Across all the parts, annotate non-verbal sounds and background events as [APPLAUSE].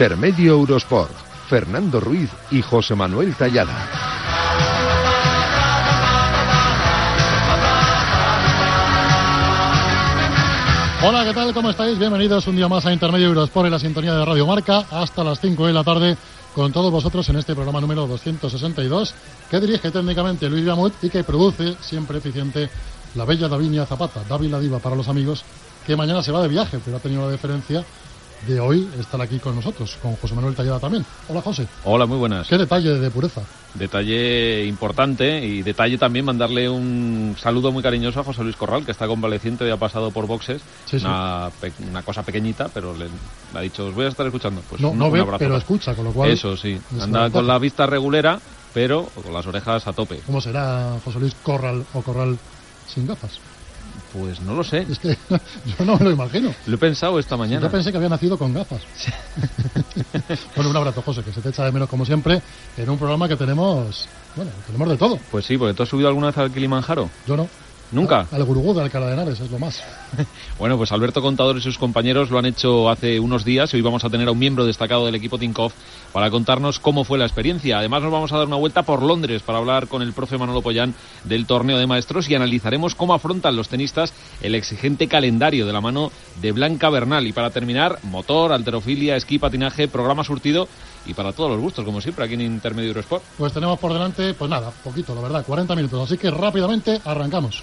Intermedio Eurosport. Fernando Ruiz y José Manuel Tallada. Hola, ¿qué tal? ¿Cómo estáis? Bienvenidos un día más a Intermedio Eurosport en la sintonía de Radio Marca hasta las 5 de la tarde con todos vosotros en este programa número 262 que dirige técnicamente Luis Viamut y que produce siempre eficiente la bella Davinia Zapata, David la Diva para los amigos, que mañana se va de viaje, pero ha tenido la deferencia de hoy estar aquí con nosotros, con José Manuel Tallada también. Hola, José. Hola, muy buenas. Qué detalle de pureza. Detalle importante y detalle también mandarle un saludo muy cariñoso a José Luis Corral, que está convaleciente y ha pasado por boxes. Sí, sí. Una, pe- una cosa pequeñita, pero le, le ha dicho, os voy a estar escuchando. Pues no un, no ve, pero escucha, con lo cual... Eso sí, anda con la vista regulera, pero con las orejas a tope. ¿Cómo será José Luis Corral o Corral sin gafas? Pues no lo sé, Es que [LAUGHS] yo no me lo imagino. lo he pensado esta mañana. Yo pensé que había nacido con gafas. [LAUGHS] bueno, un abrazo, José, que se te echa de menos como siempre en un programa que tenemos, bueno, tenemos de todo. Pues sí, porque tú has subido alguna vez al Kilimanjaro. Yo no. ¿Nunca? Al Gurugú de Alcalá de Henares, es lo más. [LAUGHS] Bueno, pues Alberto Contador y sus compañeros lo han hecho hace unos días y hoy vamos a tener a un miembro destacado del equipo Tinkoff para contarnos cómo fue la experiencia. Además nos vamos a dar una vuelta por Londres para hablar con el profe Manolo Pollán del torneo de maestros y analizaremos cómo afrontan los tenistas el exigente calendario de la mano de Blanca Bernal. Y para terminar, motor, alterofilia, esquí, patinaje, programa surtido y para todos los gustos, como siempre, aquí en Intermedio Eurosport. Pues tenemos por delante, pues nada, poquito, la verdad, 40 minutos. Así que rápidamente arrancamos.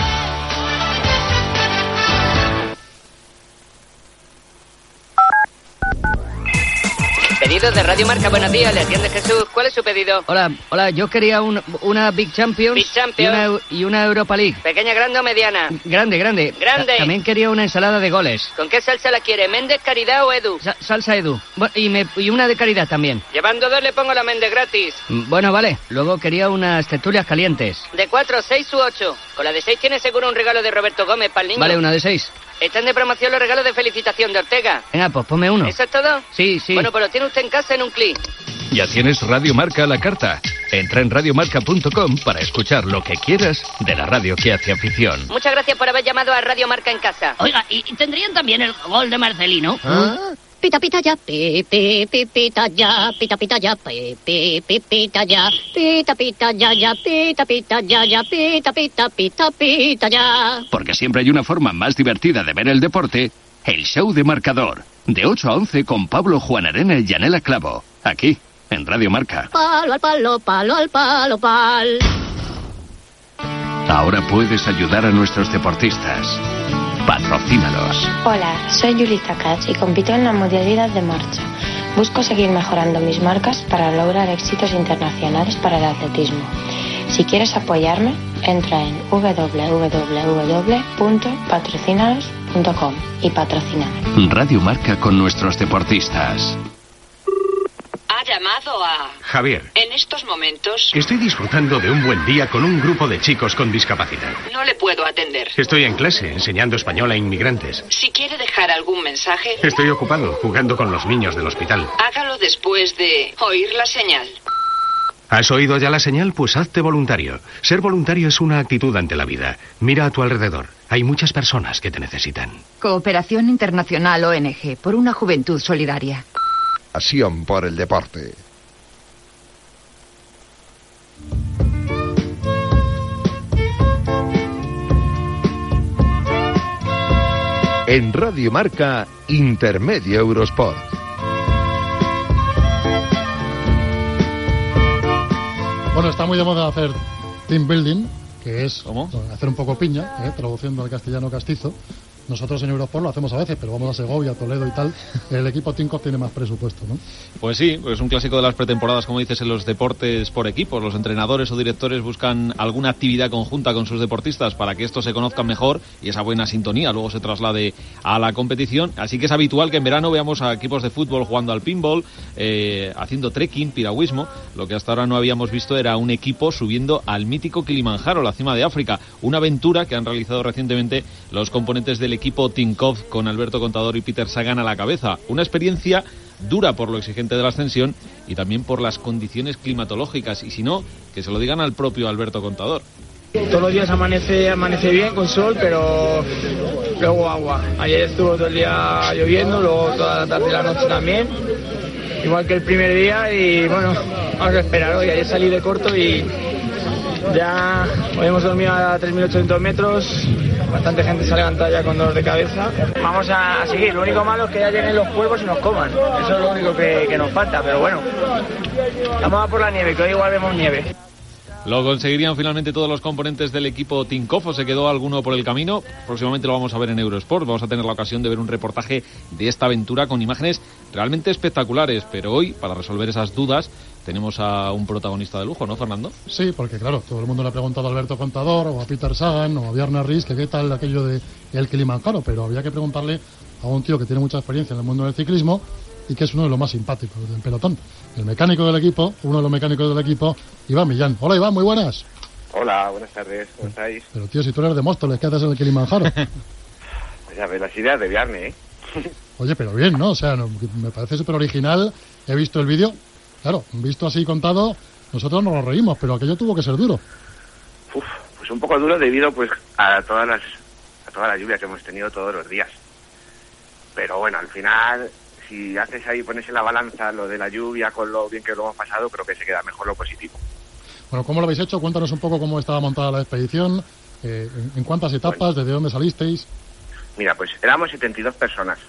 Pedido de Radio Marca, buenos días, le atiende Jesús. ¿Cuál es su pedido? Hola, hola, yo quería un- una Big Champions, Big Champions. Y, una, y una Europa League. ¿Pequeña, grande o mediana? Grande, grande. Grande. Ta- También quería una ensalada de goles. ¿Con qué salsa la quiere? ¿Méndez, Caridad o Edu? Sa- salsa Edu. Bu- y, me- y una de caridad también. Llevando dos le pongo la Méndez gratis. Mm, Bueno, vale. Luego quería unas tertulias calientes. De cuatro, seis u ocho. Con la de seis tiene seguro un regalo de Roberto Gómez para el niño. Vale, una de seis. Están de promoción los regalos de felicitación de Ortega. Venga, pues ponme uno. ¿Eso es todo? Sí, sí. Bueno, pues lo tiene usted en casa en un clic. Ya tienes Radio Marca a la carta. Entra en radiomarca.com para escuchar lo que quieras de la radio que hace afición. Muchas gracias por haber llamado a Radio Marca en casa. Oiga, ¿y y tendrían también el gol de Marcelino? Pita pita ya, pi pi pi pita ya, pita pita ya, pi pi pi pita ya, pita pita ya ya, pita pita ya ya, pita pita pita pita ya. Porque siempre hay una forma más divertida de ver el deporte, el show de marcador. De 8 a 11 con Pablo Juan Arena y Yanela Clavo. Aquí, en Radio Marca. Palo al palo, palo al palo, pal. Ahora puedes ayudar a nuestros deportistas. Patrocínalos. Hola, soy Yulita Katz y compito en la modalidad de marcha. Busco seguir mejorando mis marcas para lograr éxitos internacionales para el atletismo. Si quieres apoyarme, entra en www.patrocinalos.com y patrocíname. Radio Marca con nuestros deportistas. Llamado a... Javier, En estos momentos estoy disfrutando de un buen día con un grupo de chicos con discapacidad. no le puedo atender. Estoy en clase enseñando español a inmigrantes. Si quiere dejar algún mensaje, Estoy ocupado jugando con los niños del hospital. hágalo después de oír la señal. ¿Has oído ya la señal? Pues hazte voluntario. Ser voluntario es una actitud ante la vida. Mira a tu alrededor. Hay muchas personas que te necesitan. Cooperación Internacional ONG por una juventud solidaria. Pasión por el deporte. En Radio Marca, Intermedio Eurosport. Bueno, está muy de moda hacer team building, que es hacer un poco piña, ¿eh? traduciendo al castellano castizo. Nosotros en Eurosport lo hacemos a veces, pero vamos a Segovia, Toledo y tal. El equipo Tinkoff tiene más presupuesto, ¿no? Pues sí, es un clásico de las pretemporadas, como dices, en los deportes por equipos. Los entrenadores o directores buscan alguna actividad conjunta con sus deportistas para que estos se conozcan mejor y esa buena sintonía luego se traslade a la competición. Así que es habitual que en verano veamos a equipos de fútbol jugando al pinball, eh, haciendo trekking, piragüismo. Lo que hasta ahora no habíamos visto era un equipo subiendo al mítico Kilimanjaro, la cima de África. Una aventura que han realizado recientemente los componentes del equipo Tinkoff con Alberto Contador y Peter Sagan a la cabeza. Una experiencia dura por lo exigente de la ascensión y también por las condiciones climatológicas. Y si no, que se lo digan al propio Alberto Contador. Todos los días amanece, amanece bien con sol, pero luego agua. Ayer estuvo todo el día lloviendo, luego toda la tarde y la noche también. Igual que el primer día y bueno, vamos a esperar hoy. Ayer salí de corto y ya hoy hemos dormido a 3.800 metros. Bastante gente se ha levantado ya con dolor de cabeza. Vamos a seguir. Lo único malo es que ya lleguen los cuervos y nos coman. Eso es lo único que, que nos falta. Pero bueno, vamos a por la nieve, que hoy igual vemos nieve. Lo conseguirían finalmente todos los componentes del equipo Tinkoff o se quedó alguno por el camino. Próximamente lo vamos a ver en Eurosport. Vamos a tener la ocasión de ver un reportaje de esta aventura con imágenes realmente espectaculares. Pero hoy, para resolver esas dudas, tenemos a un protagonista de lujo, ¿no, Fernando? Sí, porque claro, todo el mundo le ha preguntado a Alberto Contador o a Peter Sagan o a Bjarne Ries que qué tal aquello de el Kilimanjaro, pero había que preguntarle a un tío que tiene mucha experiencia en el mundo del ciclismo y que es uno de los más simpáticos del pelotón. El mecánico del equipo, uno de los mecánicos del equipo, Iván Millán. Hola Iván, muy buenas. Hola, buenas tardes, ¿cómo estáis? Pero tío, si tú eres de Móstoles, ¿qué haces en el Kilimanjaro? Pues [LAUGHS] ya ves las ideas de Viernes, ¿eh? Oye, pero bien, ¿no? O sea, no, me parece súper original. He visto el vídeo. Claro, visto así contado, nosotros nos lo reímos, pero aquello tuvo que ser duro. Uf, pues un poco duro debido pues a todas las a toda la lluvia que hemos tenido todos los días. Pero bueno, al final si haces ahí, pones en la balanza lo de la lluvia con lo bien que lo hemos pasado, creo que se queda mejor lo positivo. Bueno, ¿cómo lo habéis hecho? Cuéntanos un poco cómo estaba montada la expedición, eh, en, en, cuántas etapas, desde dónde salisteis. Mira, pues éramos 72 personas,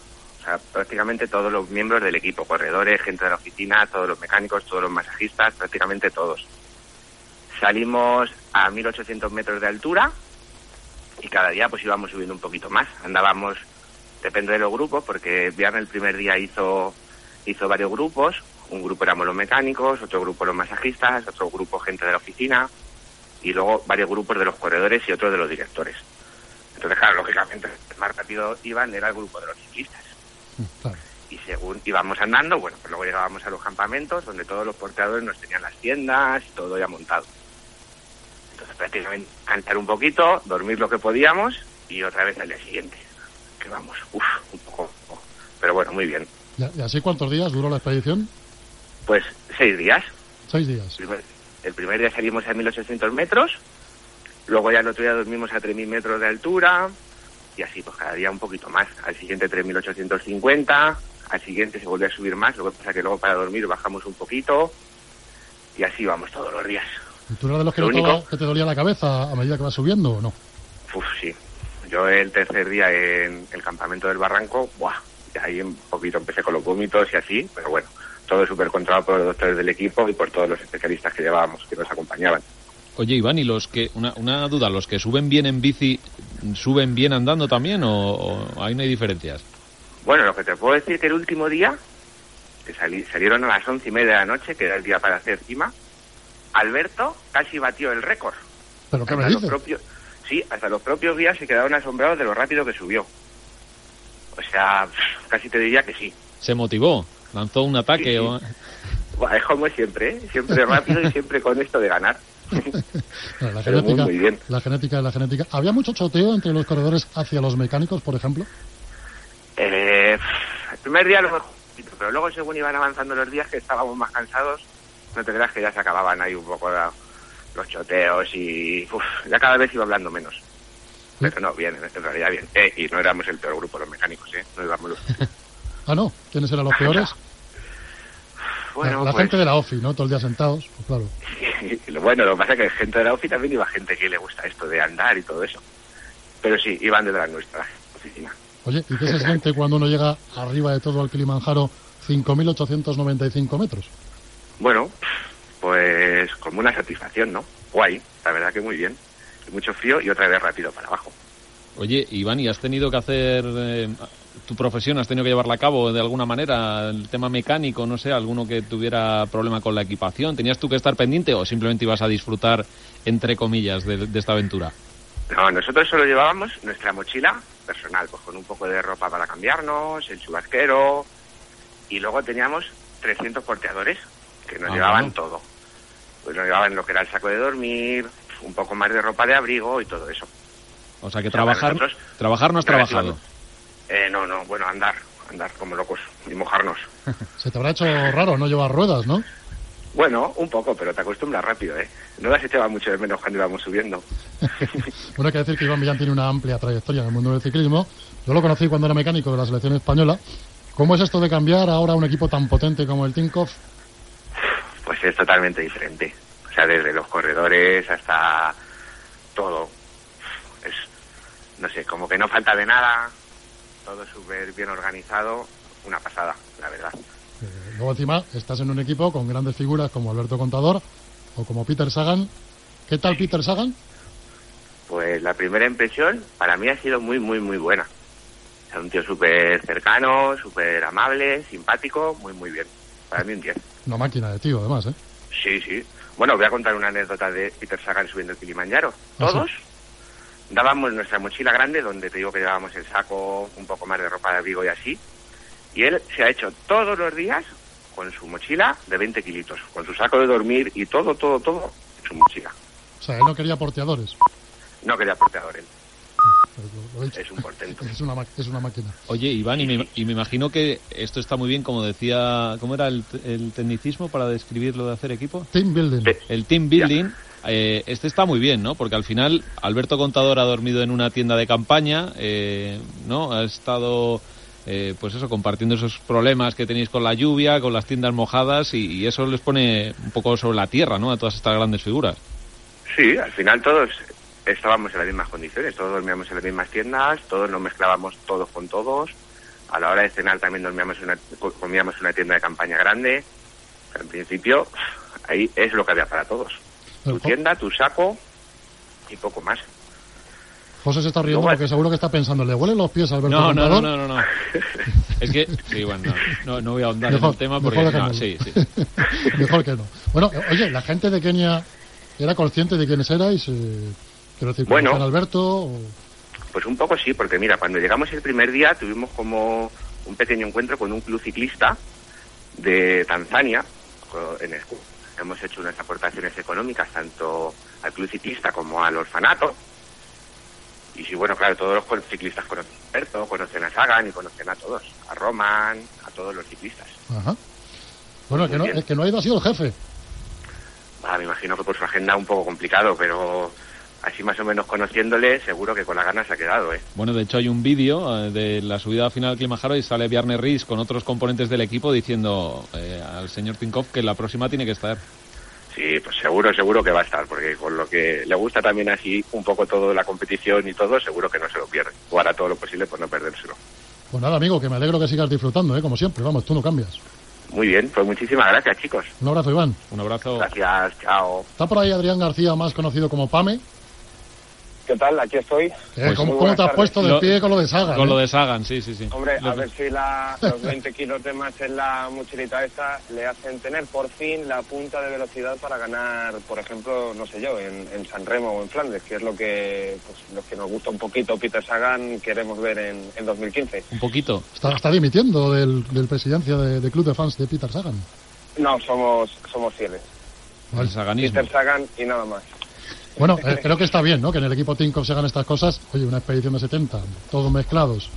o sea, prácticamente todos los miembros del equipo, corredores, gente de la oficina, todos los mecánicos, todos los masajistas, prácticamente todos. Salimos a 1800 metros de altura y cada día pues íbamos subiendo un poquito más. Andábamos depende de los grupos, porque Viernes el primer día hizo, hizo varios grupos. Un grupo éramos los mecánicos, otro grupo los masajistas, otro grupo gente de la oficina y luego varios grupos de los corredores y otros de los directores. Entonces, claro, lógicamente, el más rápido iban era el grupo de los ciclistas. Claro. Y según íbamos andando, bueno, pues luego llegábamos a los campamentos donde todos los porteadores nos tenían las tiendas y todo ya montado. Entonces, prácticamente cantar un poquito, dormir lo que podíamos y otra vez al día siguiente que vamos, uff, un poco, pero bueno, muy bien. ¿Y así cuántos días duró la expedición? Pues seis días. Seis días. El primer, el primer día salimos a 1800 metros, luego ya el otro día dormimos a 3000 metros de altura, y así, pues cada día un poquito más. Al siguiente 3850, al siguiente se volvió a subir más, lo que pasa que luego para dormir bajamos un poquito, y así vamos todos los días. ¿Y tú eras de los que, Lo único- que te dolía la cabeza a medida que vas subiendo o no? Uf, sí. Yo el tercer día en el campamento del Barranco, ¡buah! Y ahí un poquito empecé con los vómitos y así, pero bueno, todo súper controlado por los doctores del equipo y por todos los especialistas que llevábamos, que nos acompañaban. Oye, Iván, ¿y los que, una, una duda, los que suben bien en bici, suben bien andando también o, o ahí no hay diferencias? Bueno, lo que te puedo decir que el último día, que salí- salieron a las once y media de la noche, que era el día para hacer cima, Alberto casi batió el récord. ¿Pero qué me Hasta los dices? propios, sí, hasta los propios guías se quedaron asombrados de lo rápido que subió. O sea, casi te diría que sí. ¿Se motivó? ¿Lanzó un ataque? o- Es como siempre, ¿eh? siempre rápido y siempre con esto de ganar. Bueno, la, [LAUGHS] Pero genética, muy bien. la genética es la genética. ¿Había mucho choteo entre los corredores hacia los mecánicos, por ejemplo? Eh, el primer día lo mejor, pero luego según iban avanzando los días que estábamos más cansados, no te creas que ya se acababan ahí un poco la- los choteos y uf, ya cada vez iba hablando menos. Pero no, bien, en realidad bien. Eh, y no éramos el peor grupo los mecánicos, ¿eh? No íbamos los... [LAUGHS] Ah, no. ¿Quiénes eran los peores? [LAUGHS] Bueno, la la pues- gente de la OFI, ¿no? Todo el día sentados, pues claro. [LAUGHS] Bueno, lo que pasa es que gente de la OFI también iba gente que le gusta esto de andar y todo eso. Pero sí, iban detrás nuestra oficina. Oye, ¿y qué se siente [LAUGHS] cuando uno llega arriba de todo al Kilimanjaro 5.895 metros? Bueno, pues como una satisfacción, ¿no? Guay, la verdad que muy bien. Mucho frío y otra vez rápido para abajo. Oye, Iván, ¿y has tenido que hacer eh, tu profesión, has tenido que llevarla a cabo de alguna manera? El tema mecánico, no sé, alguno que tuviera problema con la equipación, ¿tenías tú que estar pendiente o simplemente ibas a disfrutar, entre comillas, de, de esta aventura? No, nosotros solo llevábamos nuestra mochila personal, pues con un poco de ropa para cambiarnos, el chubasquero, y luego teníamos 300 porteadores que nos Ah, llevaban todo. Pues nos llevaban lo que era el saco de dormir, un poco más de ropa de abrigo y todo eso. O sea, que O sea, para trabajar, nosotros, trabajar no has trabajado. Eh, no, no, bueno, andar, andar como locos y mojarnos. [LAUGHS] Se te habrá hecho raro no llevar ruedas, ¿no? Bueno, un poco, pero te acostumbras rápido, ¿eh? No las echaba mucho de menos cuando íbamos subiendo. [LAUGHS] Bueno, hay que decir que Iván Millán tiene una amplia trayectoria en el mundo del ciclismo. Yo lo conocí cuando era mecánico de la selección española. ¿Cómo es esto de cambiar ahora a un equipo tan potente como el Tinkoff? Pues es totalmente diferente. O sea, desde los corredores hasta todo. Es, no sé, como que no falta de nada, todo súper bien organizado, una pasada, la verdad. Eh, luego encima estás en un equipo con grandes figuras como Alberto Contador o como Peter Sagan. ¿Qué tal Peter Sagan? Pues la primera impresión para mí ha sido muy, muy, muy buena. Sea, un tío súper cercano, súper amable, simpático, muy, muy bien. Para mí un 10. Una máquina de tío, además, ¿eh? Sí, sí. Bueno, voy a contar una anécdota de Peter Sagan subiendo el Kilimanjaro. Todos dábamos nuestra mochila grande, donde te digo que llevábamos el saco, un poco más de ropa de abrigo y así. Y él se ha hecho todos los días con su mochila de 20 kilitos, con su saco de dormir y todo, todo, todo en su mochila. O sea, él no quería porteadores. No quería porteador él. Lo- lo he dicho. Es un portento. [LAUGHS] Es una, ma- es una máquina. Oye, Iván, y me, y me imagino que esto está muy bien, como decía, ¿cómo era el, el tecnicismo para describir lo de hacer equipo? Team building. El team building. Eh, este está muy bien, ¿no? Porque al final Alberto Contador ha dormido en una tienda de campaña, eh, ¿no? Ha estado, eh, pues eso, compartiendo esos problemas que tenéis con la lluvia, con las tiendas mojadas y, eso les pone un poco sobre la tierra, ¿no? A todas estas grandes figuras. Sí, al final todos estábamos en las mismas condiciones, todos dormíamos en las mismas tiendas, todos nos mezclábamos todos con todos. A la hora de cenar también dormíamos una, comíamos en una tienda de campaña grande. En principio, ahí es lo que había para todos. Tu tienda, tu saco y poco más. José se está riendo porque seguro que está pensando, ¿le huelen los pies a Alberto No, no, no, no, no, no. Es que, sí, bueno, no, no, no voy a ahondar en Mejor- el tema mejor porque, no, dejémoslo. sí, sí. [LAUGHS] Mejor que no. Bueno, oye, la gente de Kenia era consciente de quiénes erais. Eh, quiero decir, Bueno. ¿conocían a Alberto. o- Pues un poco sí, porque mira, cuando llegamos el primer día tuvimos como un pequeño encuentro con un club ciclista de Tanzania. En el, hemos hecho unas aportaciones económicas tanto al club ciclista como al orfanato. Y sí, bueno, claro, todos los ciclistas conocen a Alberto, conocen a Sagan y conocen a todos, a Roman, a todos los ciclistas. Ajá. Bueno, el que, no, el que no ha ido ha sido el jefe. Ah, me imagino que por su agenda un poco complicado, pero así más o menos conociéndole, seguro que con las ganas se ha quedado, ¿eh? Bueno, de hecho hay un vídeo eh, de la subida final al Kilimanjaro y sale Bjarne Riis con otros componentes del equipo diciendo eh, al señor Tinkoff que la próxima tiene que estar. Sí, pues seguro, seguro que va a estar, porque con lo que le gusta también así un poco todo la competición y todo, seguro que no se lo pierde. O hará todo lo posible por no perdérselo. Pues nada, amigo, que me alegro que sigas disfrutando, ¿eh? como siempre. Vamos, tú no cambias. Muy bien, pues muchísimas gracias, chicos. Un abrazo, Iván. Un abrazo. Gracias, chao. Está por ahí Adrián García, más conocido como Pame. ¿Qué tal? Aquí estoy. Eh, ¿Cómo, cómo te has puesto de pie con lo de Saga? Con eh? lo de Sagan, sí, sí, sí. Hombre, a ver si la- los 20 kilos de más en la mochilita esta le hacen tener por fin la punta de velocidad para ganar, por ejemplo, no sé yo, en, en San Remo o en Flandes, que es lo que, pues, lo que nos gusta un poquito Peter Sagan, queremos ver en, en 2015. Un poquito. Está, está dimitiendo del, del presidencia de, de club de fans de Peter Sagan. No, somos, somos fieles. El saganismo. Peter Sagan y nada más. Bueno, eh, creo que está bien, ¿no? Que en el equipo Tinkoff se hagan estas cosas. Oye, una expedición de 70, todos mezclados.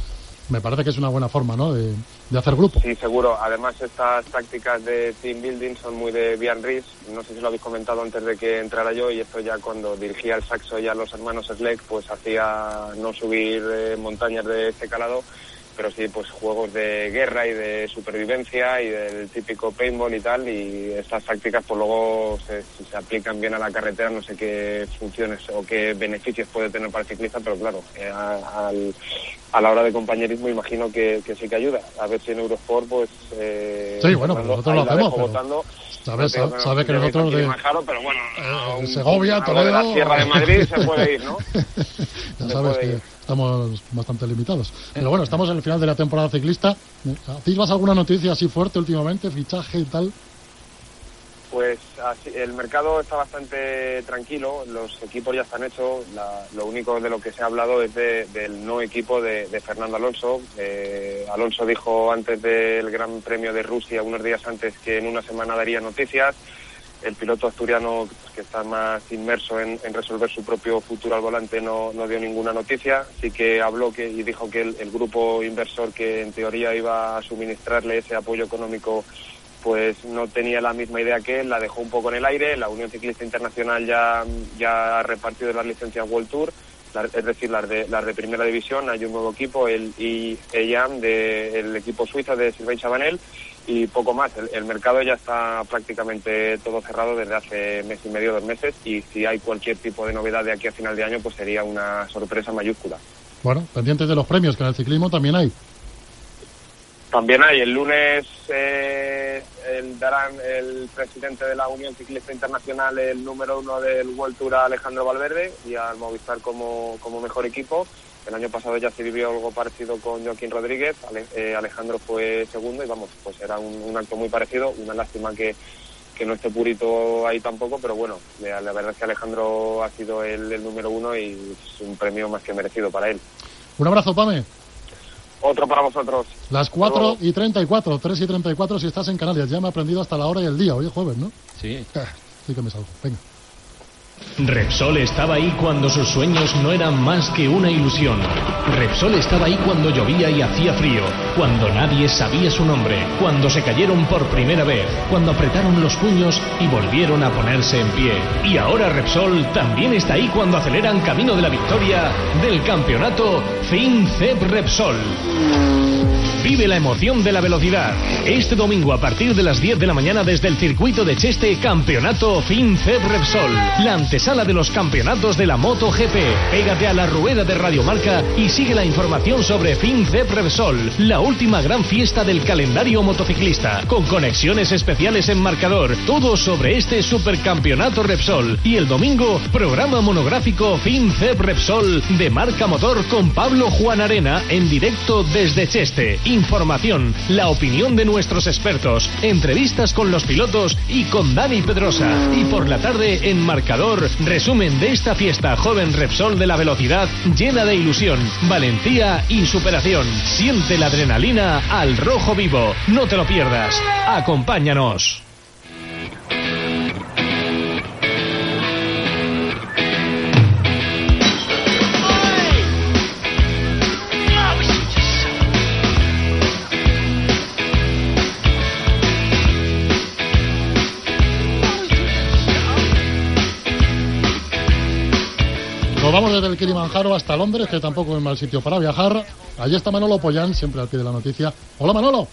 Me parece que es una buena forma, ¿no? De, de hacer grupo. Sí, seguro. Además, estas tácticas de team building son muy de Bian Rees. No sé si lo habéis comentado antes de que entrara yo, y esto ya cuando dirigía el saxo y a los hermanos Sleck, pues hacía no subir eh, montañas de este calado, pero sí, pues juegos de guerra y de supervivencia y del típico paintball y tal. Y estas tácticas, pues luego, se, si se aplican bien a la carretera, no sé qué funciones o qué beneficios puede tener para el ciclista, pero claro, eh, a- al a la hora de compañerismo imagino que, que sí que ayuda. A ver si en Eurosport, pues... Eh, Sí, bueno, Fernando, nosotros lo hacemos, pero votando. sabes- No sabe que nosotros de- pero bueno, un- Segovia, algo de la Toledo- Sierra de [LAUGHS] Madrid se puede ir, ¿no? [LAUGHS] Ya Se sabes puede que ir. Estamos bastante limitados. Pero bueno, estamos en el final de la temporada ciclista. ¿Hacéis alguna noticia así fuerte últimamente, fichaje y tal? Pues así, el mercado está bastante tranquilo, los equipos ya están hechos, la- lo único de lo que se ha hablado es de- del no equipo de, de Fernando Alonso. Eh, Alonso dijo antes del Gran Premio de Rusia, unos días antes, que en una semana daría noticias. El piloto asturiano, que está más inmerso en, resolver su propio futuro al volante, no, no dio ninguna noticia. Sí que habló que, y dijo que el, grupo inversor que en teoría iba a suministrarle ese apoyo económico pues no tenía la misma idea que él, la dejó un poco en el aire. La Unión Ciclista Internacional ya, ya ha repartido las licencias World Tour, es decir, las de, las de primera división. Hay un nuevo equipo, el IEAM, del equipo suizo de Sylvain Chabanel, y poco más. El, el mercado ya está prácticamente todo cerrado desde hace mes y medio, dos meses, y si hay cualquier tipo de novedad de aquí a final de año, pues sería una sorpresa mayúscula. Bueno, pendientes de los premios, que en el ciclismo también hay. También hay, el lunes eh, el, darán el presidente de la Unión Ciclista Internacional el número uno del World Tour a Alejandro Valverde y al Movistar como, como mejor equipo. El año pasado ya se vivió algo parecido con Joaquín Rodríguez, Ale- eh, Alejandro fue segundo y vamos, pues era un, un acto muy parecido, una lástima que, que no esté Purito ahí tampoco, pero bueno, la, la verdad es que Alejandro ha sido el, el número uno y es un premio más que merecido para él. Un abrazo, Pame. Otro para vosotros. Las 4 y 34, 3 y 34 si estás en Canarias. Ya me he aprendido hasta la hora y el día. Hoy es jueves, ¿no? Sí. Ah, sí que me salgo. Venga. Repsol estaba ahí cuando sus sueños no eran más que una ilusión. Repsol estaba ahí cuando llovía y hacía frío, cuando nadie sabía su nombre, cuando se cayeron por primera vez, cuando apretaron los puños y volvieron a ponerse en pie. Y ahora Repsol también está ahí cuando aceleran camino de la victoria del campeonato FinCEP Repsol. Vive la emoción de la velocidad. Este domingo a partir de las 10 de la mañana desde el circuito de Cheste, Campeonato FinCEP Repsol. Antesala de los campeonatos de la MotoGP. Pégate a la rueda de Radiomarca y sigue la información sobre FinCEP Repsol, la última gran fiesta del calendario motociclista, con conexiones especiales en marcador. Todo sobre este supercampeonato Repsol. Y el domingo, programa monográfico FinCEP Repsol de marca motor con Pablo Juan Arena en directo desde Cheste. Información, la opinión de nuestros expertos, entrevistas con los pilotos y con Dani Pedrosa. Y por la tarde en marcador, resumen de esta fiesta joven Repsol de la velocidad llena de ilusión, valentía y superación. Siente la adrenalina al rojo vivo. No te lo pierdas. Acompáñanos. Vamos desde el Kilimanjaro hasta Londres, que tampoco es mal sitio para viajar. Allí está Manolo Pollán, siempre al pie de la noticia. Hola Manolo.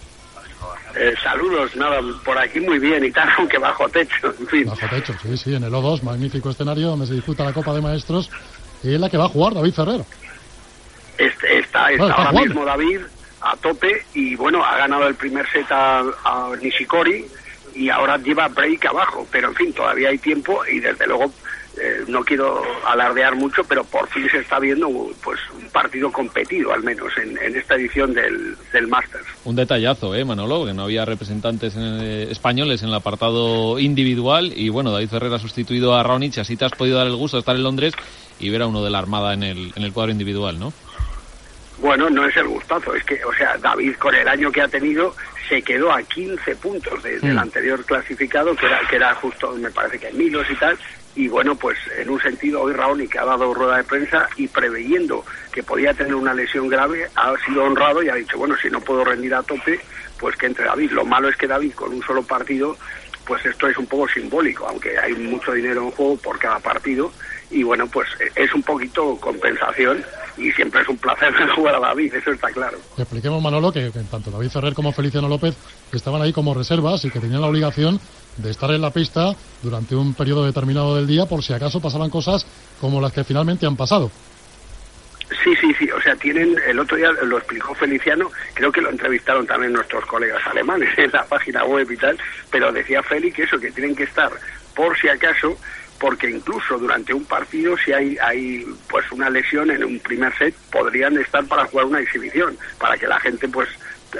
Eh, saludos, nada, por aquí muy bien y tal, [LAUGHS] aunque bajo techo, en fin. Bajo techo, sí, sí, en el O2, magnífico escenario donde se disputa la Copa de Maestros. Y es la que va a jugar David Ferrer. Este- está, está No, está ahora jugando. mismo David a tope y bueno, ha ganado el primer set a, a Nishikori y ahora lleva break abajo, pero en fin, todavía hay tiempo y desde luego eh, no quiero alardear mucho, pero por fin se está viendo pues un partido competido al menos en, en esta edición del, del Masters. Un detallazo, ¿eh, Manolo? Que no había representantes eh, españoles en el apartado individual. Y bueno, David Ferrer ha sustituido a Raonic. Así te has podido dar el gusto de estar en Londres y ver a uno de la Armada en el, en el cuadro individual, ¿no? Bueno, no es el gustazo, es que, o sea, David con el año que ha tenido se quedó a 15 puntos de- del Mm. anterior clasificado, que era, que era justo, me parece que Milos y tal, y bueno, pues en un sentido hoy Raoni que ha dado rueda de prensa y preveyendo que podía tener una lesión grave, ha sido honrado y ha dicho, bueno, si no puedo rendir a tope, pues que entre David. Lo malo es que David con un solo partido, pues esto es un poco simbólico, aunque hay mucho dinero en juego por cada partido, y bueno, pues es un poquito compensación y siempre es un placer [LAUGHS] jugar a David, eso está claro. Expliquemos, Manolo, que, que tanto David Ferrer como Feliciano López estaban ahí como reservas y que tenían la obligación de estar en la pista durante un periodo determinado del día por si acaso pasaban cosas como las que finalmente han pasado. Sí, sí, sí, o sea, tienen, el otro día lo explicó Feliciano, creo que lo entrevistaron también nuestros colegas alemanes [LAUGHS] en la página web y tal, pero decía Feli que eso, que tienen que estar por si acaso, porque incluso durante un partido, si hay, hay pues una lesión en un primer set, podrían estar para jugar una exhibición, para que la gente pues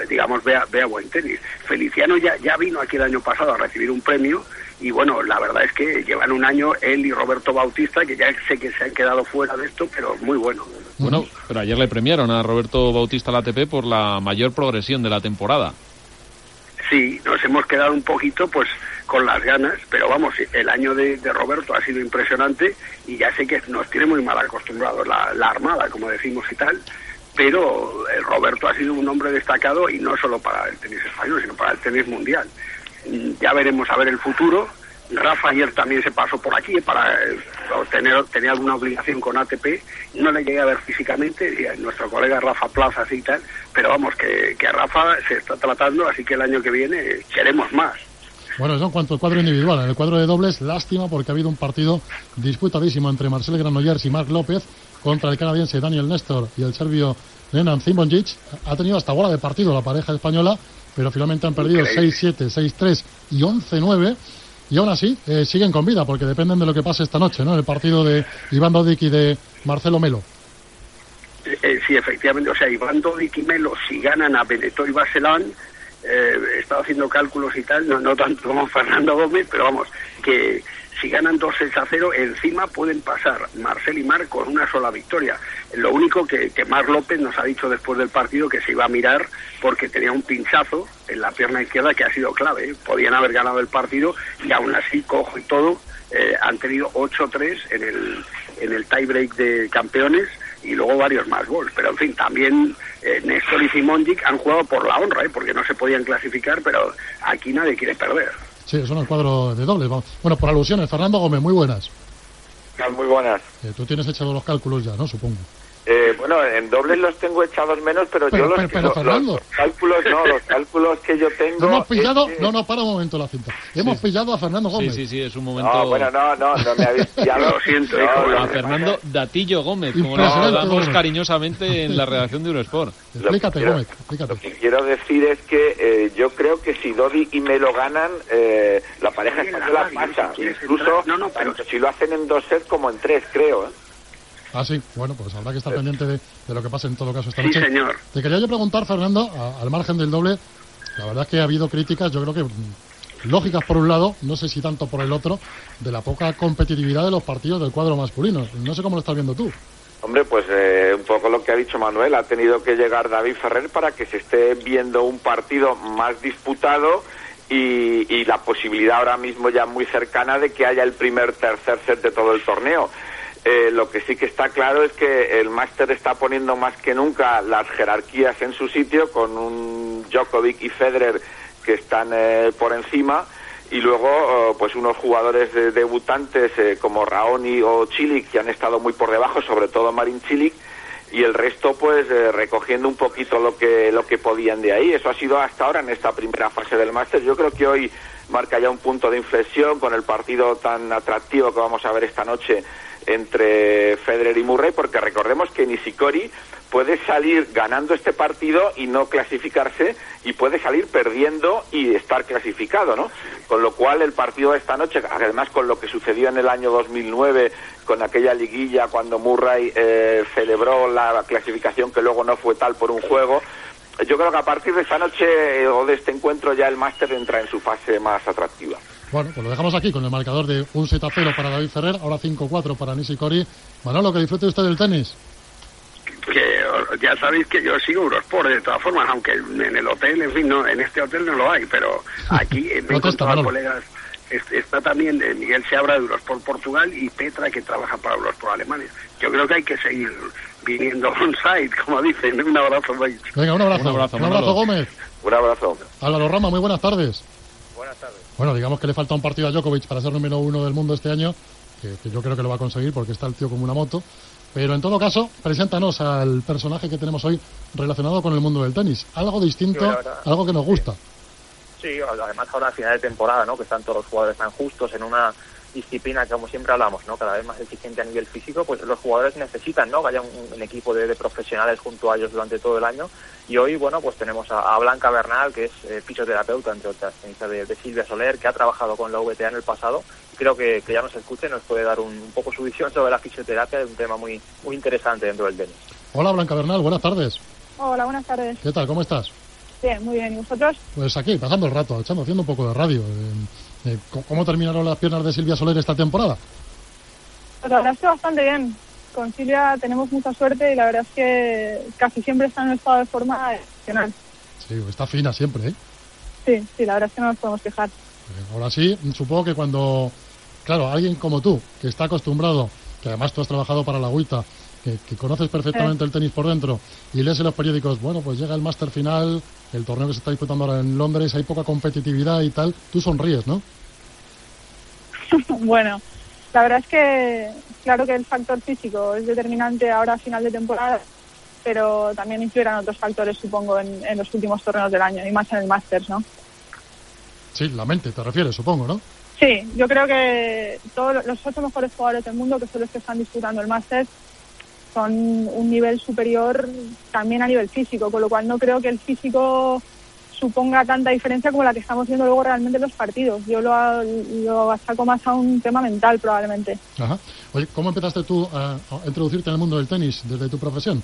digamos vea vea buen tenis. Feliciano ya, ya vino aquí el año pasado a recibir un premio y bueno, la verdad es que llevan un año él y Roberto Bautista, que ya sé que se han quedado fuera de esto, pero muy bueno. Bueno, pero ayer le premiaron a Roberto Bautista la ATP por la mayor progresión de la temporada. Sí, nos hemos quedado un poquito pues con las ganas, pero vamos, el año de, de Roberto ha sido impresionante y ya sé que nos tiene muy mal acostumbrados la, la armada, como decimos y tal, pero el Roberto ha sido un hombre destacado y no solo para el tenis español, sino para el tenis mundial. Mm, Ya veremos a ver el futuro. Rafa ayer también se pasó por aquí para eh, tener, alguna obligación con ATP. No le llegué a ver físicamente, y a nuestro colega Rafa Plaza y tal, pero vamos, que, que Rafa se está tratando, así que el año que viene eh, queremos más. Bueno, eso en cuanto al cuadro individual. En el cuadro de dobles, lástima porque ha habido un partido disputadísimo entre Marcel Granollers y Marc López contra el canadiense Daniel Néstor y el serbio Nenan Zimonjic. Ha tenido hasta bola de partido la pareja española, pero finalmente han perdido Increíble. 6-7, 6-3 y 11-9. Y aún así eh, siguen con vida porque dependen de lo que pase esta noche, ¿no? El partido de Iván Dodik y de Marcelo Melo. Eh, eh, sí, efectivamente, o sea, Iván Dodik y Melo, si ganan a Benetó y Baselán, eh, he estado haciendo cálculos y tal, no, no tanto como Fernando Gómez, pero vamos, que si ganan 2 6 a 0, encima pueden pasar Marcel y Mar con una sola victoria. Lo único que, que Mar López nos ha dicho después del partido que se iba a mirar porque tenía un pinchazo en la pierna izquierda que ha sido clave. ¿eh? Podían haber ganado el partido y aún así, cojo y todo, eh, han tenido 8-3 en el, en el tiebreak de campeones y luego varios más gols. Pero en fin, también eh, Néstor y Simonjic han jugado por la honra, ¿eh? porque no se podían clasificar, pero aquí nadie quiere perder. Sí, eso en el cuadro de dobles. vamos. Bueno, por alusiones, Fernando Gómez, muy buenas. Muy buenas. Eh, tú tienes echado los cálculos ya, ¿no? Supongo. Eh, bueno, en dobles los tengo echados menos, pero, Pero, yo los, pero, pero, los- Fernando. los cálculos no, los cálculos que yo tengo. Hemos pillado. es que- No, no, para un momento la cinta. Hemos pillado a Fernando Sí, Gómez. sí, sí, es un momento... No, bueno, no, no, no me habéis [LAUGHS] pillado. Lo siento, No, hijo, lo a Fernando Datillo Gómez, como Gómez. cariñosamente en la redacción de Eurosport. [LAUGHS] Explícate, quiero- Gómez, explícate. Lo que quiero decir es que eh, yo creo que si Dodi y Melo ganan, eh, la pareja española pasa. ¿quieres Incluso? No, no, pero- tanto si lo hacen en dos sets como en tres, creo. ¿eh? Ah, sí. Bueno, pues habrá que estar pendiente de, de lo que pase en todo caso esta Sí, noche. señor. Te quería yo preguntar, Fernando, a- al margen del doble, la verdad es que ha habido críticas, yo creo que mm, lógicas por un lado, no sé si tanto por el otro, de la poca competitividad de los partidos del cuadro masculino. No sé cómo lo estás viendo tú. Hombre, pues eh, un poco lo que ha dicho Manuel, ha tenido que llegar David Ferrer para que se esté viendo un partido más disputado y, y la posibilidad ahora mismo ya muy cercana de que haya el primer tercer set de todo el torneo. Eh, lo que sí que está claro es que el máster está poniendo más que nunca las jerarquías en su sitio con un Djokovic y Federer que están eh, por encima y luego eh, pues unos jugadores de- debutantes eh, como Raoni o Chilik que han estado muy por debajo, sobre todo Marin Chilik y el resto pues eh, recogiendo un poquito lo que lo que podían de ahí. Eso ha sido hasta ahora en esta primera fase del máster. Yo creo que hoy marca ya un punto de inflexión con el partido tan atractivo que vamos a ver esta noche entre Federer y Murray, porque recordemos que Nishikori puede salir ganando este partido y no clasificarse y puede salir perdiendo y estar clasificado, ¿no? Con lo cual el partido de esta noche, además con lo que sucedió en el año 2009 con aquella liguilla cuando Murray eh, celebró la clasificación que luego no fue tal por un juego, yo creo que a partir de esta noche eh, o de este encuentro ya el máster entra en su fase más atractiva. Bueno, pues lo dejamos aquí con el marcador de un 7 a 0 para David Ferrer, ahora 5-4 para Nishikori. Manolo, que disfrute usted del tenis. que ya sabéis que yo sigo Eurosport de todas formas, aunque en el hotel, en fin, no, en este hotel no lo hay, pero [LAUGHS] aquí eh, me he Protesta, encontrado a Manolo. colegas, es- está también eh, Miguel Seabra de Eurosport Portugal y Petra que trabaja para Eurosport Alemania. Yo creo que hay que seguir viniendo [LAUGHS] on-site, como dicen. Un abrazo, Bates. Venga, un abrazo. Un abrazo, Un abrazo, Manolo. Gómez. Un abrazo. Álvaro Rama, muy buenas tardes. Buenas tardes. Bueno, digamos que le falta un partido a Djokovic para ser número uno del mundo este año, que, que yo creo que lo va a conseguir porque está el tío como una moto. Pero en todo caso, preséntanos al personaje que tenemos hoy relacionado con el mundo del tenis. Algo distinto, Sí, algo que nos gusta. Sí, además ahora a final de temporada, ¿no? Que están todos los jugadores tan justos en una disciplina, como siempre hablamos, ¿no? Cada vez más eficiente a nivel físico, pues los jugadores necesitan, ¿no? Que haya un, un equipo de, de, profesionales junto a ellos durante todo el año. Y hoy, bueno, pues tenemos a, a Blanca Bernal, que es eh, fisioterapeuta, entre otras, de, de, Silvia Soler, que ha trabajado con la VTA en el pasado. Creo que, que ya nos escuche, nos puede dar un, un, poco su visión sobre la fisioterapia, es un tema muy, muy interesante dentro del tenis. Hola, Blanca Bernal, buenas tardes. Hola, buenas tardes. ¿Qué tal? ¿Cómo estás? Bien, muy bien. ¿Y vosotros? Pues aquí, pasando el rato, echando, haciendo un poco de radio. Eh, eh, ¿Cómo terminaron las piernas de Silvia Soler esta temporada? Pues la verdad es que bastante bien. Con Silvia tenemos mucha suerte y la verdad es que casi siempre está en un estado de forma excepcional. Sí, está fina siempre, ¿eh? Sí, sí, la verdad es que no nos podemos quejar. Eh, ahora sí, supongo que cuando, claro, alguien como tú, que está acostumbrado, que además tú has trabajado para la agüita, que, que, conoces perfectamente eh. el tenis por dentro y lees en los periódicos, bueno, pues llega el máster final, el torneo que se está disputando ahora en Londres, hay poca competitividad y tal, tú sonríes, ¿no? [LAUGHS] bueno, la verdad es que claro que el factor físico es determinante ahora a final de temporada, pero también influirán otros factores, supongo, en, en los últimos torneos del año y más en el Masters, ¿no? Sí, la mente, te refieres, supongo, ¿no? Sí, yo creo que todos los ocho mejores jugadores del mundo, que son los que están disputando el Masters, son un nivel superior también a nivel físico, con lo cual no creo que el físico suponga tanta diferencia como la que estamos viendo luego realmente en los partidos. Yo lo, lo saco más a un tema mental probablemente. Ajá. Oye, ¿cómo empezaste tú a, a introducirte en el mundo del tenis desde tu profesión?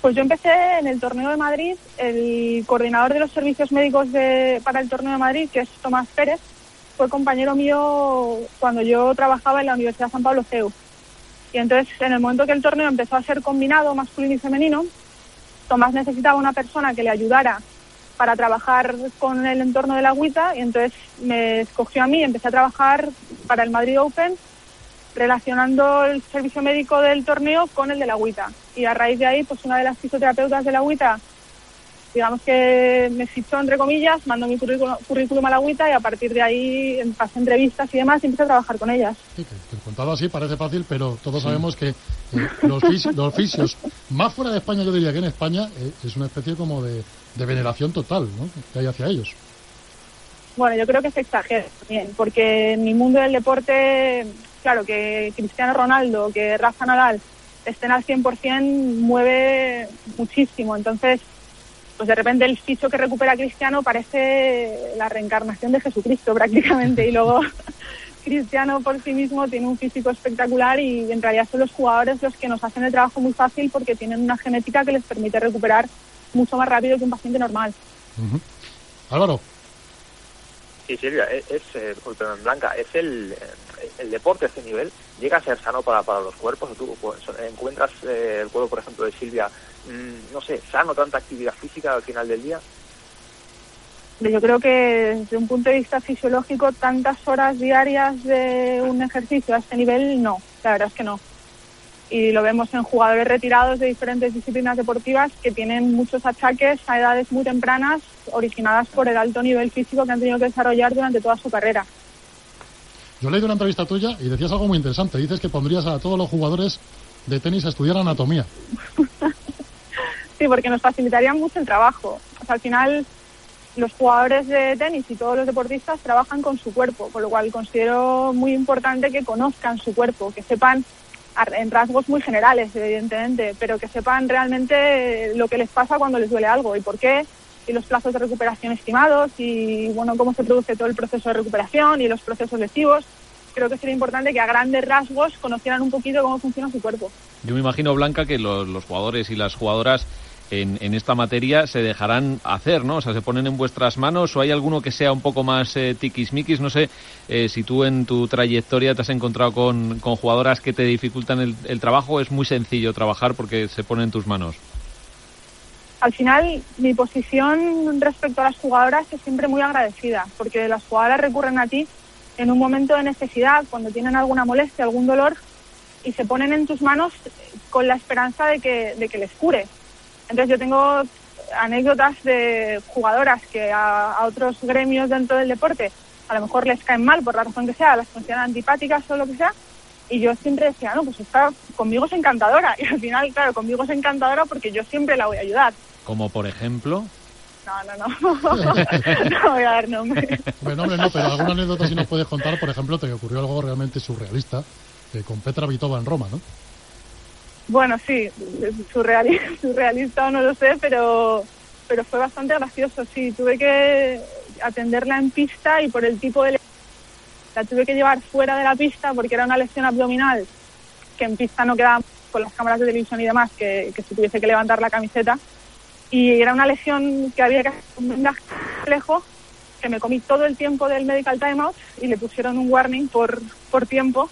Pues yo empecé en el torneo de Madrid, el coordinador de los servicios médicos de, para el torneo de Madrid, que es Tomás Pérez, fue compañero mío cuando yo trabajaba en la Universidad San Pablo CEU. Y entonces, en el momento que el torneo empezó a ser combinado masculino y femenino, Tomás necesitaba una persona que le ayudara para trabajar con el entorno de la agüita y entonces me escogió a mí, empecé a trabajar para el Madrid Open relacionando el servicio médico del torneo con el de la agüita. Y a raíz de ahí, pues una de las fisioterapeutas de la agüita, digamos que me fichó entre comillas, mandó mi currículum, currículum a la agüita y a partir de ahí pasé entrevistas y demás y empecé a trabajar con ellas. Sí, que, que contado así parece fácil, pero todos sí. sabemos que eh, los, fisios, los, fisios, más fuera de España yo diría que en España, eh, es una especie como de, de veneración total ¿no? que hay hacia ellos. Bueno, yo creo que se exagera bien, porque en mi mundo del deporte, claro, que Cristiano Ronaldo, que Rafa Nadal estén al 100% mueve muchísimo. Entonces, pues de repente el fisio que recupera Cristiano parece la reencarnación de Jesucristo [LAUGHS] prácticamente. Y luego [LAUGHS] Cristiano por sí mismo tiene un físico espectacular y en realidad son los jugadores los que nos hacen el trabajo muy fácil porque tienen una genética que les permite recuperar mucho más rápido que un paciente normal. Uh -huh. Álvaro. Sí, Silvia, es, es eh, Blanca, es el, el deporte a este nivel, llega a ser sano para, para los cuerpos, tú pues, encuentras eh, el cuerpo, por ejemplo, de Silvia, no sé, sano, tanta actividad física al final del día. Yo creo que desde un punto de vista fisiológico, tantas horas diarias de un ejercicio a este nivel, no, la verdad es que no y lo vemos en jugadores retirados de diferentes disciplinas deportivas que tienen muchos achaques a edades muy tempranas originadas por el alto nivel físico que han tenido que desarrollar durante toda su carrera. Yo leí una entrevista tuya y decías algo muy interesante. Dices que pondrías a todos los jugadores de tenis a estudiar anatomía. [LAUGHS] sí, porque nos facilitaría mucho el trabajo. O sea, al final los jugadores de tenis y todos los deportistas trabajan con su cuerpo, con lo cual considero muy importante que conozcan su cuerpo, que sepan en rasgos muy generales, evidentemente, pero que sepan realmente lo que les pasa cuando les duele algo y por qué, y los plazos de recuperación estimados y bueno cómo se produce todo el proceso de recuperación y los procesos lesivos. Creo que sería importante que a grandes rasgos conocieran un poquito cómo funciona su cuerpo. Yo me imagino, Blanca, que los, los jugadores y las jugadoras en, esta materia se dejarán hacer, ¿no? O sea, se ponen en vuestras manos o hay alguno que sea un poco más eh, tiquismiquis. No sé eh, si tú en tu trayectoria te has encontrado con, con jugadoras que te dificultan el, el, trabajo. Es muy sencillo trabajar porque se pone en tus manos. Al final, mi posición respecto a las jugadoras es siempre muy agradecida porque las jugadoras recurren a ti en un momento de necesidad, cuando tienen alguna molestia, algún dolor y se ponen en tus manos con la esperanza de que, de que les cure entonces yo tengo anécdotas de jugadoras que a, a, otros gremios dentro del deporte a lo mejor les caen mal por la razón que sea, las consideran antipáticas o lo que sea, y yo siempre decía, no, pues está conmigo es encantadora, [LAUGHS] y al final, claro, conmigo es encantadora porque yo siempre la voy a ayudar. Como por ejemplo. No, no, no. [LAUGHS] no voy a dar nombre. Hombre, no, hombre, no, pero alguna anécdota sí nos puedes contar, por ejemplo, te ocurrió algo realmente surrealista eh, con Petra Vitova en Roma, ¿no? Bueno, sí, [LAUGHS] surrealista, surrealista o no lo sé, pero, pero fue bastante gracioso, sí. Tuve que atenderla en pista y por el tipo de... La tuve que llevar fuera de la pista porque era una lesión abdominal que en pista no quedaba con las cámaras de televisión y demás, que, que se tuviese que levantar la camiseta. Y era una lesión que había que hacer un vendaje que me comí todo el tiempo del medical timeout y le pusieron un warning por, por tiempo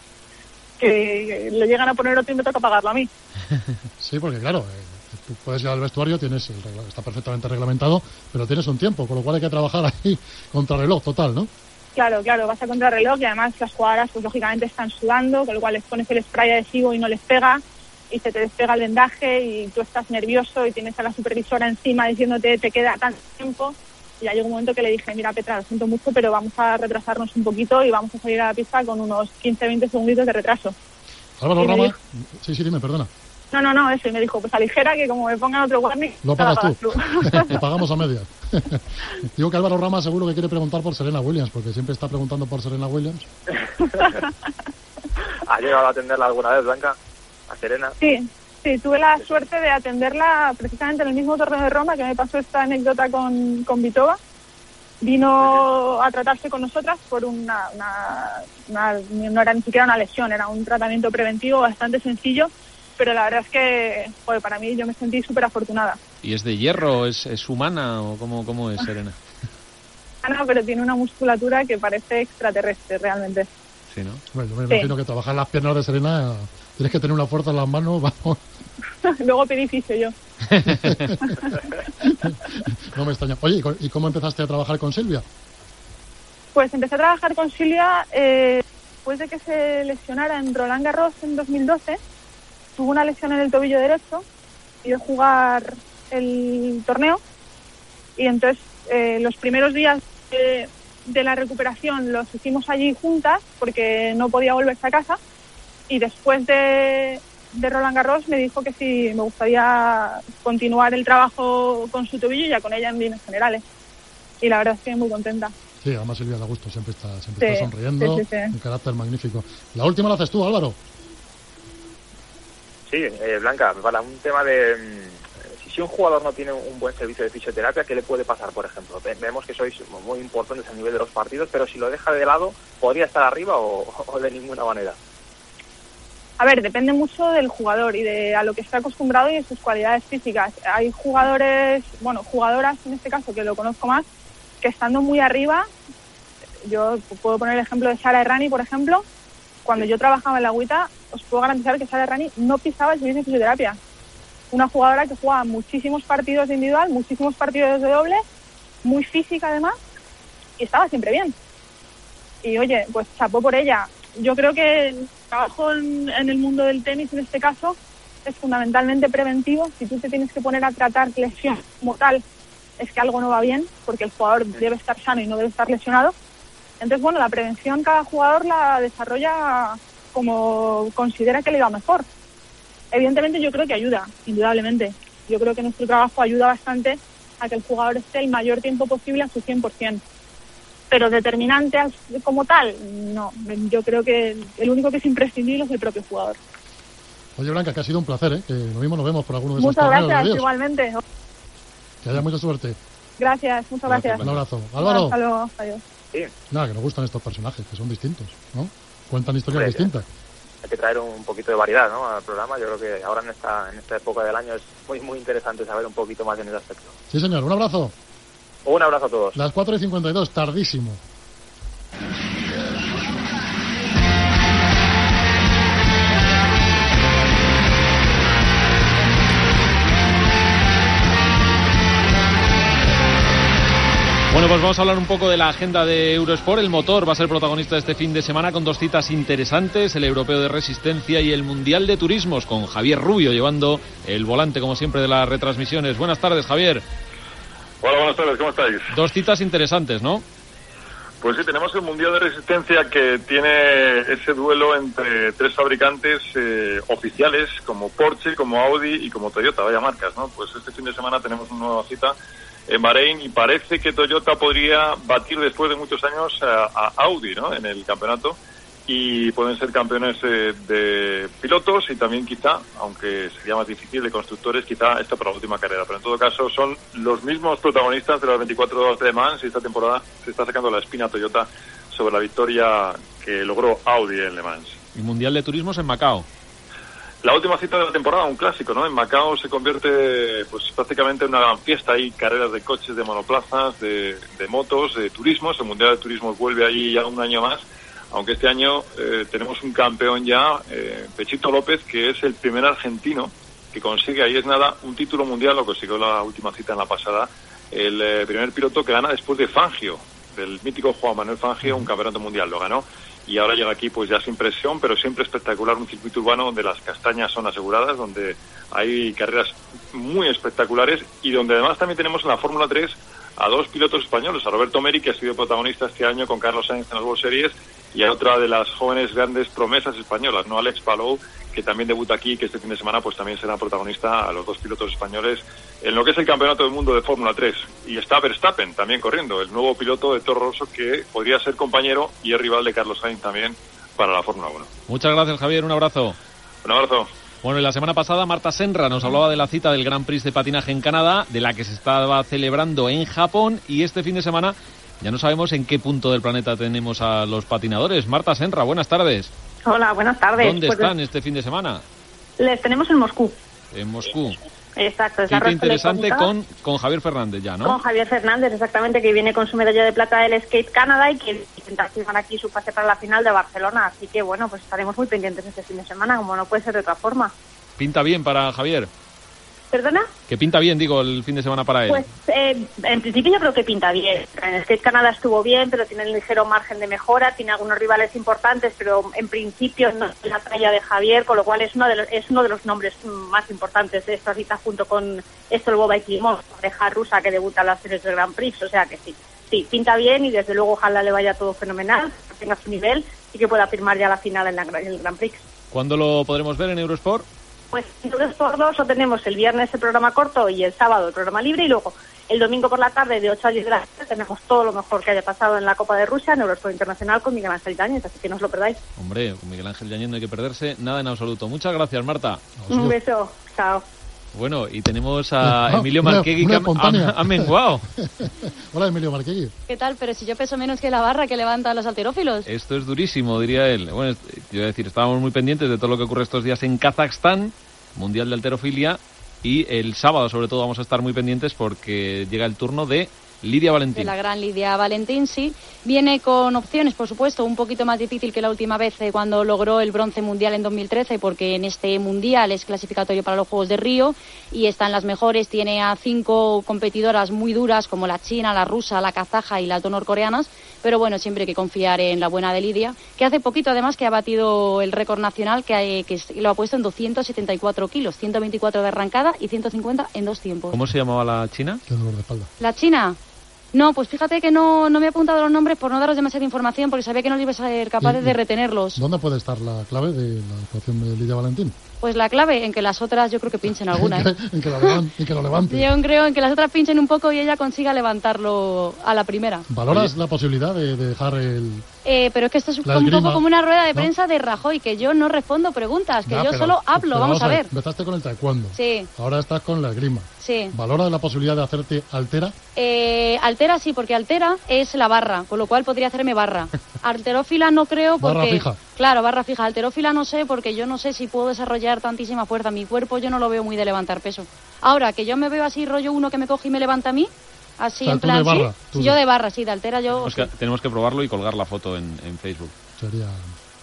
que le llegan a poner otro y me toca pagarlo a mí. [LAUGHS] Sí, porque claro, eh, tú puedes ir al vestuario, tienes el regla- está perfectamente reglamentado, pero tienes un tiempo, con lo cual hay que trabajar [LAUGHS] ahí contra reloj total, ¿no? Claro, claro, vas a contrarreloj y además las jugadoras pues lógicamente están sudando, con lo cual les pones el spray adhesivo y no les pega y se te despega el vendaje y tú estás nervioso y tienes a la supervisora encima diciéndote te queda tanto tiempo y ya llegó un momento que le dije, mira Petra, lo siento mucho, pero vamos a retrasarnos un poquito y vamos a salir a la pista con unos 15-20 segunditos de retraso. Álvaro Rama, dijo- sí, sí, dime, perdona, No, no, no, eso, y me dijo, pues aligera que como me pongan otro warning, lo pagas tú, [LAUGHS] [LAUGHS] lo pagamos a medias. [LAUGHS] Digo que Álvaro Rama seguro que quiere preguntar por Serena Williams, porque siempre está preguntando por Serena Williams. ¿Ha llegado a atenderla alguna vez, Blanca? A Serena. Sí, sí, tuve la suerte de atenderla precisamente en el mismo torneo de Roma que me pasó esta anécdota con, con Vitova. Vino a tratarse con nosotras por una, una, una- no era ni siquiera una lesión, era un tratamiento preventivo bastante sencillo, pero la verdad es que, joder, para mí yo me sentí súper afortunada. ¿Y es de hierro? ¿Es, es humana o cómo, cómo es [LAUGHS] Serena? Ana, pero tiene una musculatura que parece extraterrestre realmente. Sí, ¿no? Bueno, yo me Sí. imagino que trabajar las piernas de Serena, tienes que tener una fuerza en las manos, [LAUGHS] vamos, [LAUGHS] Luego pedí fisio yo. [LAUGHS] no me extraña. Oye, ¿y co- ¿y cómo empezaste a trabajar con Silvia? Pues empecé a trabajar con Silvia eh, después de que se lesionara en Roland Garros en 2012. Tuvo una lesión en el tobillo derecho y de jugar el torneo. Y entonces eh, los primeros días de, de la recuperación los hicimos allí juntas porque no podía volverse a casa. Y después de, de Roland Garros me dijo que si me gustaría continuar el trabajo con su tobillo y ya con ella en líneas generales. Y la verdad es que muy contenta. Sí, además Silvia da gusto, siempre está, siempre Sí, está sonriendo, sí, sí, sí. un carácter magnífico. La última la haces tú, Álvaro. Sí, eh, Blanca, para un tema de... mm, Si, un jugador no tiene un buen servicio de fisioterapia, ¿qué le puede pasar, por ejemplo? Ve- Vemos que sois muy importantes a nivel de los partidos, pero si lo deja de lado, ¿podría estar arriba o, [LAUGHS] o de ninguna manera? A ver, depende mucho del jugador y de a lo que está acostumbrado y de sus cualidades físicas. Hay jugadores, bueno, jugadoras en este caso que lo conozco más, que estando muy arriba, yo puedo poner el ejemplo de Sara Errani, por ejemplo, cuando yo trabajaba en la agüita, os puedo garantizar que Sara Errani no pisaba el servicio de fisioterapia. Una jugadora que jugaba muchísimos partidos de individual, muchísimos partidos de doble, muy física además, y estaba siempre bien. Y oye, pues chapó por ella. Yo creo que el trabajo en, en el mundo del tenis, en este caso, es fundamentalmente preventivo. Si tú te tienes que poner a tratar lesión como tal, es que algo no va bien, porque el jugador debe estar sano y no debe estar lesionado. Entonces, bueno, la prevención cada jugador la desarrolla como considera que le va mejor. Evidentemente yo creo que ayuda, indudablemente. Yo creo que nuestro trabajo ayuda bastante a que el jugador esté el mayor tiempo posible a su 100%. Pero determinante as- como tal, no. Yo creo que el único que es imprescindible es el propio jugador. Oye, Blanca, que ha sido un placer, ¿eh? Que lo mismo nos vemos por alguno de esos Muchas torneos gracias, igualmente. Que haya mucha suerte. Gracias, muchas gracias. Un abrazo. Álvaro, Hasta luego, adiós. nada, que nos gustan estos personajes, que son distintos, ¿no? Cuentan historias Hombre, distintas. Hay que traer un poquito de variedad ¿no? al programa. Yo creo que ahora en esta, en esta época del año es muy, muy interesante saber un poquito más en ese aspecto. Sí, señor, un abrazo. Un abrazo a todos. Las 4 y 52, tardísimo. Bueno, pues vamos a hablar un poco de la agenda de Eurosport. El motor va a ser protagonista de este fin de semana con dos citas interesantes, el Europeo de Resistencia y el Mundial de Turismos, con Javier Rubio llevando el volante, como siempre, de las retransmisiones. Buenas tardes, Javier. Hola, buenas tardes, ¿cómo estáis? Dos citas interesantes, ¿no? Pues sí, tenemos el Mundial de Resistencia que tiene ese duelo entre tres fabricantes eh, oficiales como Porsche, como Audi y como Toyota, vaya marcas, ¿no? Pues este fin de semana tenemos una nueva cita en Bahrein y parece que Toyota podría batir después de muchos años a, a Audi ¿no? en el campeonato y pueden ser campeones eh, de pilotos y también quizá, aunque sería más difícil, de constructores, quizá esta para la última carrera. Pero en todo caso son los mismos protagonistas de las 24 horas de Le Mans y esta temporada se está sacando la espina Toyota sobre la victoria que logró Audi en Le Mans. Y Mundial de Turismos en Macao. La última cita de la temporada, un clásico, ¿no? En Macao se convierte pues prácticamente en una gran fiesta. Hay carreras de coches, de monoplazas, de, de motos, de turismos. El Mundial de Turismo vuelve ahí ya un año más aunque este año eh, tenemos un campeón ya, eh, Pechito López, que es el primer argentino que consigue, ahí es nada, un título mundial, lo consiguió la última cita en la pasada, el eh, primer piloto que gana después de Fangio, del mítico Juan Manuel Fangio, un campeonato mundial, lo ganó. Y ahora llega aquí pues ya sin presión, pero siempre espectacular, un circuito urbano donde las castañas son aseguradas, donde hay carreras muy espectaculares y donde además también tenemos en la Fórmula 3 a dos pilotos españoles, a Roberto Meri, que ha sido protagonista este año con Carlos Sainz en las World Series, y a otra de las jóvenes grandes promesas españolas, no Alex Palou, que también debuta aquí, que este fin de semana pues también será protagonista a los dos pilotos españoles en lo que es el Campeonato del Mundo de Fórmula 3. Y está Verstappen también corriendo, el nuevo piloto de Toro Rosso que podría ser compañero y es rival de Carlos Sainz también para la Fórmula 1. Muchas gracias, Javier. Un abrazo. Un abrazo. Bueno, y la semana pasada Marta Senra nos hablaba de la cita del Gran Prix de patinaje en Canadá, de la que se estaba celebrando en Japón y este fin de semana ya no sabemos en qué punto del planeta tenemos a los patinadores. Marta Senra, buenas tardes. Hola, buenas tardes. ¿Dónde Pues están este fin de semana? Les tenemos en Moscú. En Moscú. Exacto, es la interesante con, con Javier Fernández ya, ¿no? Con Javier Fernández, exactamente, que viene con su medalla de plata del Skate Canada y que intenta firmar aquí su pase para la final de Barcelona. Así que, bueno, pues estaremos muy pendientes este fin de semana, como no puede ser de otra forma. Pinta bien para Javier. ¿Perdona? Que pinta bien, digo, el fin de semana para él. Pues eh, en principio yo creo que pinta bien. En Skate Canadá estuvo bien, pero tiene un ligero margen de mejora, tiene algunos rivales importantes, pero en principio no es la talla de Javier, con lo cual es uno de los, es uno de los nombres más importantes de esta cita junto con esto el Boba Klimov, pareja rusa que debuta en las series del Grand Prix, o sea que sí. Sí, pinta bien y desde luego ojalá le vaya todo fenomenal, que tenga su nivel y que pueda firmar ya la final en, la, en el Grand Prix. ¿Cuándo lo podremos ver en Eurosport? Pues entonces por dos lo tenemos el viernes el programa corto y el sábado el programa libre y luego el domingo por la tarde de 8 a 10 de la tarde tenemos todo lo mejor que haya pasado en la Copa de Rusia en Eurosport Internacional con Miguel Ángel Yáñez, así que no os lo perdáis. Hombre, con Miguel Ángel Yañez no hay que perderse nada en absoluto. Muchas gracias, Marta. Un beso, chao. Bueno, y tenemos a [LAUGHS] Ah, Emilio Marquegui que ha- menguado. [LAUGHS] Hola, Emilio Marquegui. ¿Qué tal? Pero si yo peso menos que la barra que levantan los alterófilos. Esto es durísimo, diría él. Bueno, a decir, estábamos muy pendientes de todo lo que ocurre estos días en Kazajstán, Mundial de Alterofilia, y el sábado sobre todo vamos a estar muy pendientes porque llega el turno de Lidia De Valentín. la gran Lidia Valentín, sí. Viene con opciones, por supuesto, un poquito más difícil que la última vez eh, cuando logró el bronce mundial en 2013, porque en este mundial es clasificatorio para los Juegos de Río y están las mejores. Tiene a cinco competidoras muy duras, como la china, la rusa, la kazaja y las dos norcoreanas. Pero bueno, siempre hay que confiar en la buena de Lidia, que hace poquito además que ha batido el récord nacional, que, hay- que lo ha puesto en 274 kilos, 124 de arrancada y 150 en dos tiempos. ¿Cómo se llamaba la china? ¿La China? No, pues fíjate que no, no me he apuntado los nombres por no daros demasiada información porque sabía que no ibas a ser capaces de retenerlos. ¿Dónde puede estar la clave de la actuación de Lidia Valentín? Pues la clave en que las otras yo creo que pinchen alguna. [LAUGHS] ¿eh? en, que lo levan- en que lo levante. Yo creo en que las otras pinchen un poco y ella consiga levantarlo a la primera. ¿Valoras la posibilidad de, de dejar el... Eh, pero es que esto es un poco como una rueda de ¿no? prensa de Rajoy, que yo no respondo preguntas, que yo pero- solo hablo, vamos a ver. Empezaste con el taekwondo. Sí, Ahora estás con la esgrima. sí. ¿Valoras la posibilidad de hacerte altera? Eh, altera sí, porque altera es la barra, con lo cual podría hacerme barra. [LAUGHS] Alterófila no creo porque... Barra fija. Claro, barra fija. Alterófila no sé porque yo no sé si puedo desarrollar tantísima fuerza. Mi cuerpo yo no lo veo muy de levantar peso. Ahora, que yo me veo así rollo uno que me coge y me levanta a mí, así O sea, en plan de barra, sí. Sí, yo de barra, sí, de altera yo... Tenemos que, tenemos que probarlo y colgar la foto en, en Facebook. Sería...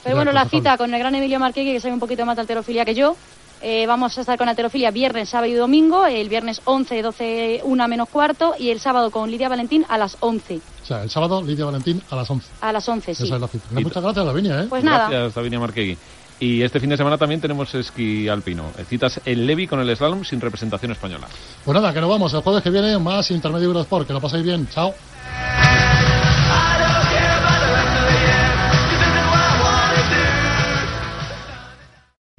Pero bueno, la cita con el gran Emilio Marquegui, que sabe un poquito más de alterofilia que yo. Eh, vamos a estar con alterofilia viernes, sábado y domingo. El viernes 11, 12, 1 menos cuarto. Y el sábado con Lidia Valentín a las 11. O sea, el sábado Lidia Valentín a las 11. A las 11, sí. Esa es la cita. Muchas gracias, Lavinia, ¿eh? Pues nada. Gracias, Davinia Marquegui. Y este fin de semana también tenemos esquí alpino. Citas el Levi con el slalom sin representación española. Pues nada, que nos vamos. El jueves que viene más Intermedio Eurosport. Que lo paséis bien. Chao.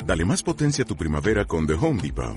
Dale más potencia a tu primavera con The Home Depot.